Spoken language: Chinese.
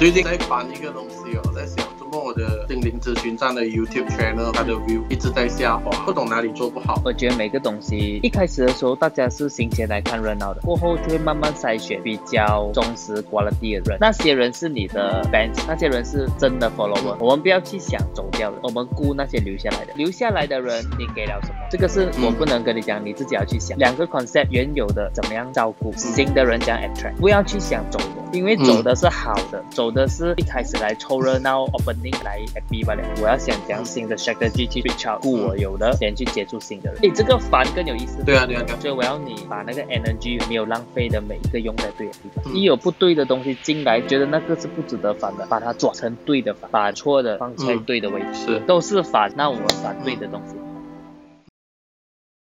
最近在翻一个东西哦，在想，心灵咨询站的 YouTube channel 它的 view 一直在下滑，不懂哪里做不好。我觉得每个东西一开始的时候，大家是新鲜来看热闹的，过后就会慢慢筛选比较忠实 quality 的人。那些人是你的 fans，那些人是真的 follower。我们不要去想走掉的，我们顾那些留下来的。留下来的人，你给了什么？这个是我不能跟你讲，你自己要去想。两个 concept 原有的怎么样照顾，新的人讲 attract，不要去想走的，因为走的是好的，走的是一开始来凑热闹，opening 来 happy 罢了。我要想讲新的 strategy 去 reach out，顾我有的，先去接触新的人。诶，这个反更有意思。对啊，对啊，对啊。所以我要你把那个 energy 没有浪费的每一个用在对的地方。一有不对的东西进来，觉得那个是不值得反的，把它转成对的反，把错的放在对的位置，是都是反。那我们反对的东西。